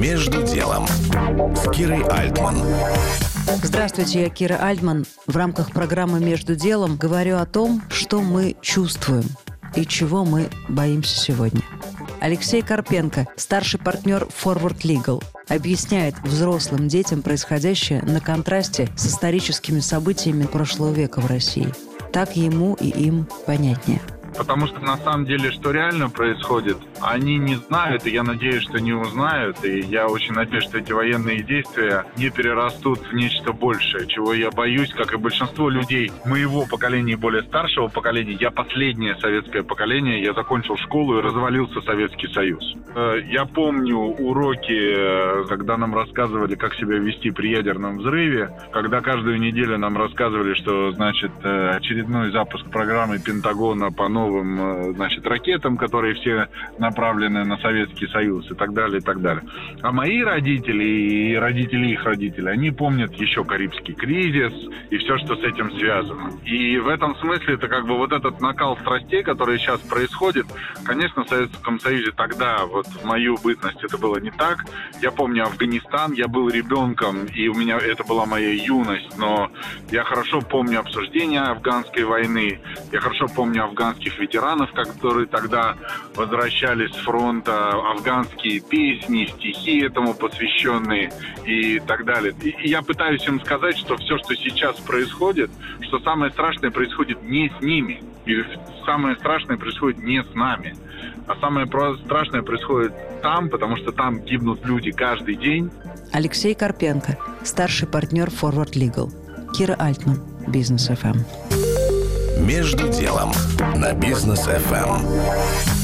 Между делом с Кирой Альтман. Здравствуйте, я Кира Альтман. В рамках программы «Между делом» говорю о том, что мы чувствуем и чего мы боимся сегодня. Алексей Карпенко, старший партнер Forward Legal, объясняет взрослым детям происходящее на контрасте с историческими событиями прошлого века в России. Так ему и им понятнее. Потому что на самом деле, что реально происходит, они не знают, и я надеюсь, что не узнают. И я очень надеюсь, что эти военные действия не перерастут в нечто большее, чего я боюсь, как и большинство людей моего поколения и более старшего поколения. Я последнее советское поколение, я закончил школу и развалился Советский Союз. Э, я помню уроки, э, когда нам рассказывали, как себя вести при ядерном взрыве, когда каждую неделю нам рассказывали, что, значит, э, очередной запуск программы Пентагона по новым, значит, ракетам, которые все направлены на Советский Союз и так далее, и так далее. А мои родители и родители их родителей, они помнят еще Карибский кризис и все, что с этим связано. И в этом смысле это как бы вот этот накал страстей, который сейчас происходит, конечно, в Советском Союзе тогда, вот в мою бытность это было не так. Я помню Афганистан, я был ребенком, и у меня это была моя юность, но я хорошо помню обсуждение афганской войны, я хорошо помню афганских ветеранов, которые тогда возвращались с фронта, афганские песни, стихи этому посвященные и так далее. И я пытаюсь им сказать, что все, что сейчас происходит, что самое страшное происходит не с ними. И самое страшное происходит не с нами. А самое страшное происходит там, потому что там гибнут люди каждый день. Алексей Карпенко, старший партнер Forward Legal. Кира Альтман, Бизнес ФМ. Между делом на Бизнес ФМ.